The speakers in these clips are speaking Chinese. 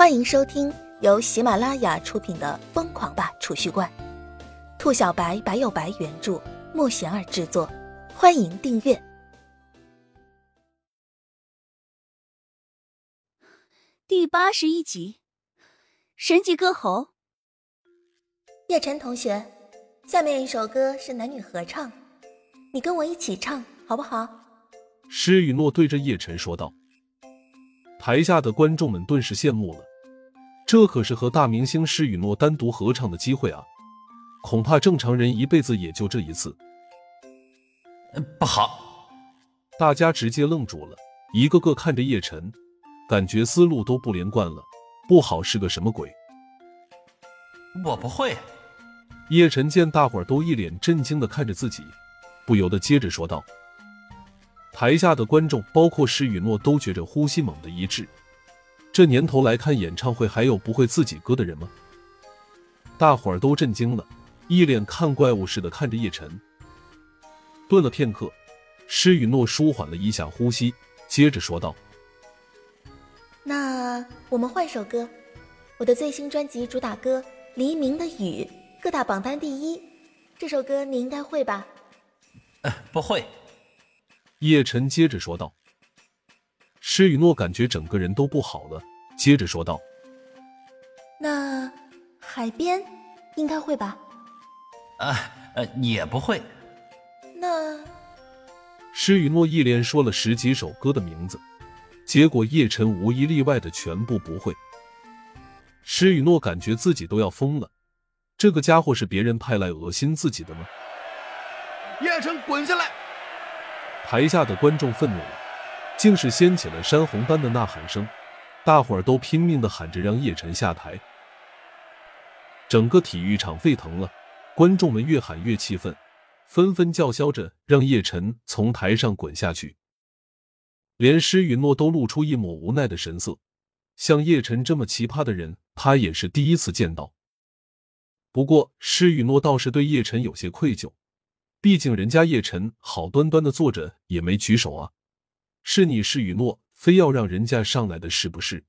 欢迎收听由喜马拉雅出品的《疯狂吧储蓄罐》，兔小白白有白原著，莫贤儿制作。欢迎订阅第八十一集《神级歌喉》。叶晨同学，下面一首歌是男女合唱，你跟我一起唱好不好？施雨诺对着叶晨说道。台下的观众们顿时羡慕了，这可是和大明星施雨诺单独合唱的机会啊！恐怕正常人一辈子也就这一次。不好！大家直接愣住了，一个个看着叶晨，感觉思路都不连贯了。不好是个什么鬼？我不会。叶晨见大伙儿都一脸震惊的看着自己，不由得接着说道。台下的观众，包括施雨诺，都觉着呼吸猛地一滞。这年头来看演唱会，还有不会自己歌的人吗？大伙儿都震惊了，一脸看怪物似的看着叶晨。顿了片刻，施雨诺舒缓了一下呼吸，接着说道：“那我们换首歌，我的最新专辑主打歌《黎明的雨》，各大榜单第一。这首歌你应该会吧？”“呃，不会。”叶晨接着说道。施雨诺感觉整个人都不好了，接着说道：“那海边应该会吧？”“啊，呃，也不会。”“那……”施雨诺一连说了十几首歌的名字，结果叶晨无一例外的全部不会。施雨诺感觉自己都要疯了，这个家伙是别人派来恶心自己的吗？叶晨，滚下来！台下的观众愤怒了，竟是掀起了山洪般的呐喊声，大伙儿都拼命的喊着让叶晨下台。整个体育场沸腾了，观众们越喊越气愤，纷纷叫嚣着让叶晨从台上滚下去。连施雨诺都露出一抹无奈的神色，像叶晨这么奇葩的人，他也是第一次见到。不过施雨诺倒是对叶晨有些愧疚。毕竟人家叶晨好端端的坐着也没举手啊，是你施雨诺非要让人家上来的是不是？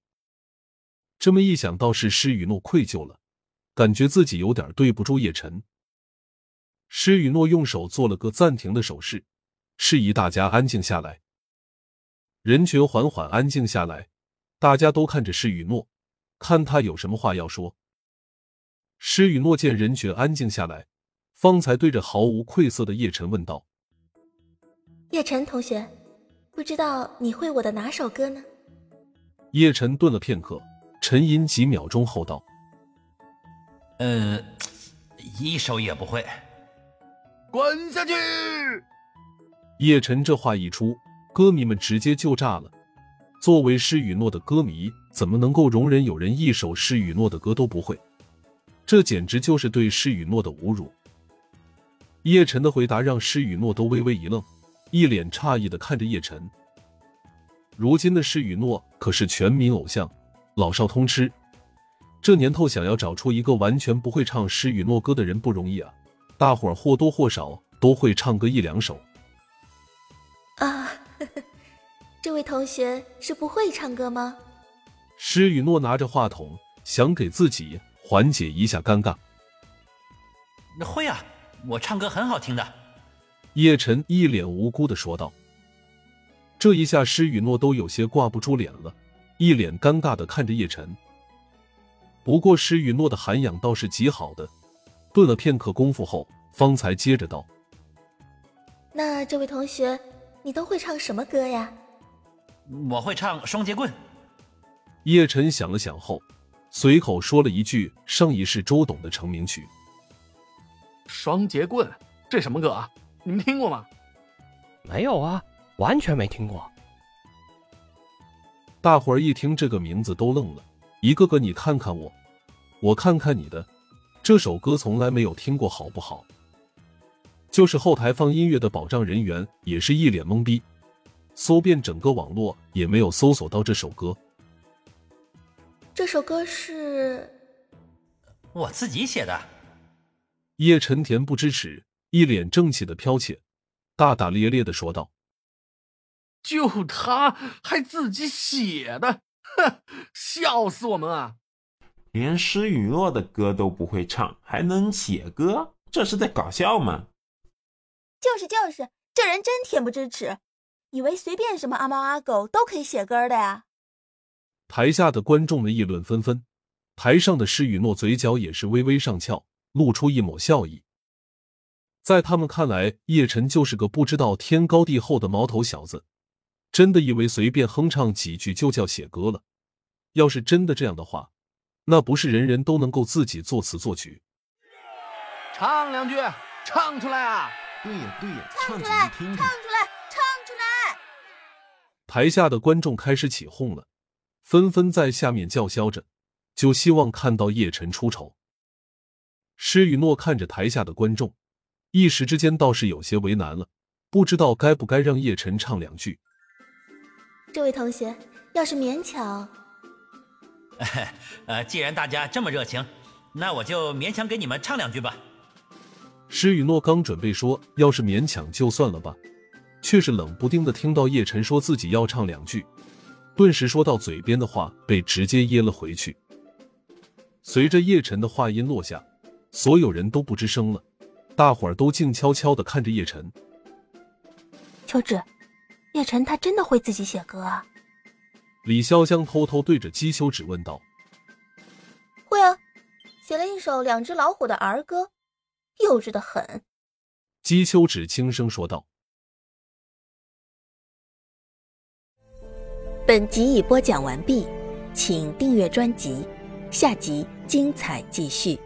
这么一想，倒是施雨诺愧疚了，感觉自己有点对不住叶晨。施雨诺用手做了个暂停的手势，示意大家安静下来。人群缓缓安静下来，大家都看着施雨诺，看他有什么话要说。施雨诺见人群安静下来。方才对着毫无愧色的叶晨问道：“叶晨同学，不知道你会我的哪首歌呢？”叶晨顿了片刻，沉吟几秒钟后道：“呃，一首也不会。”滚下去！叶晨这话一出，歌迷们直接就炸了。作为施雨诺的歌迷，怎么能够容忍有人一首施雨诺的歌都不会？这简直就是对施雨诺的侮辱！叶晨的回答让施雨诺都微微一愣，一脸诧异的看着叶晨。如今的施雨诺可是全民偶像，老少通吃。这年头想要找出一个完全不会唱施雨诺歌的人不容易啊！大伙儿或多或少都会唱个一两首。啊，这位同学是不会唱歌吗？施雨诺拿着话筒，想给自己缓解一下尴尬。那会啊。我唱歌很好听的，叶晨一脸无辜的说道。这一下，施雨诺都有些挂不住脸了，一脸尴尬的看着叶晨。不过，施雨诺的涵养倒是极好的，顿了片刻功夫后，方才接着道：“那这位同学，你都会唱什么歌呀？”“我会唱《双截棍》。”叶晨想了想后，随口说了一句上一世周董的成名曲。双截棍，这什么歌啊？你们听过吗？没有啊，完全没听过。大伙儿一听这个名字都愣了，一个个你看看我，我看看你的，这首歌从来没有听过，好不好？就是后台放音乐的保障人员也是一脸懵逼，搜遍整个网络也没有搜索到这首歌。这首歌是我自己写的。叶晨恬不知耻，一脸正气的剽窃，大大咧咧的说道：“就他还自己写的，哼，笑死我们啊！连施雨诺的歌都不会唱，还能写歌？这是在搞笑吗？就是就是，这人真恬不知耻，以为随便什么阿猫阿狗都可以写歌的呀！台下的观众们议论纷纷，台上的施雨诺嘴角也是微微上翘，露出一抹笑意。在他们看来，叶晨就是个不知道天高地厚的毛头小子，真的以为随便哼唱几句就叫写歌了。要是真的这样的话，那不是人人都能够自己作词作曲？唱两句，唱出来啊！对呀对呀，唱出来，唱出来，唱出来！台下的观众开始起哄了，纷纷在下面叫嚣着，就希望看到叶晨出丑。施雨诺看着台下的观众。一时之间倒是有些为难了，不知道该不该让叶晨唱两句。这位同学，要是勉强，呃，既然大家这么热情，那我就勉强给你们唱两句吧。施雨诺刚准备说要是勉强就算了吧，却是冷不丁的听到叶晨说自己要唱两句，顿时说到嘴边的话被直接噎了回去。随着叶晨的话音落下，所有人都不吱声了。大伙儿都静悄悄的看着叶晨。秋芷，叶晨他真的会自己写歌啊？李潇湘偷偷对着姬秋芷问道：“会啊，写了一首《两只老虎》的儿歌，幼稚的很。”姬秋芷轻声说道。本集已播讲完毕，请订阅专辑，下集精彩继续。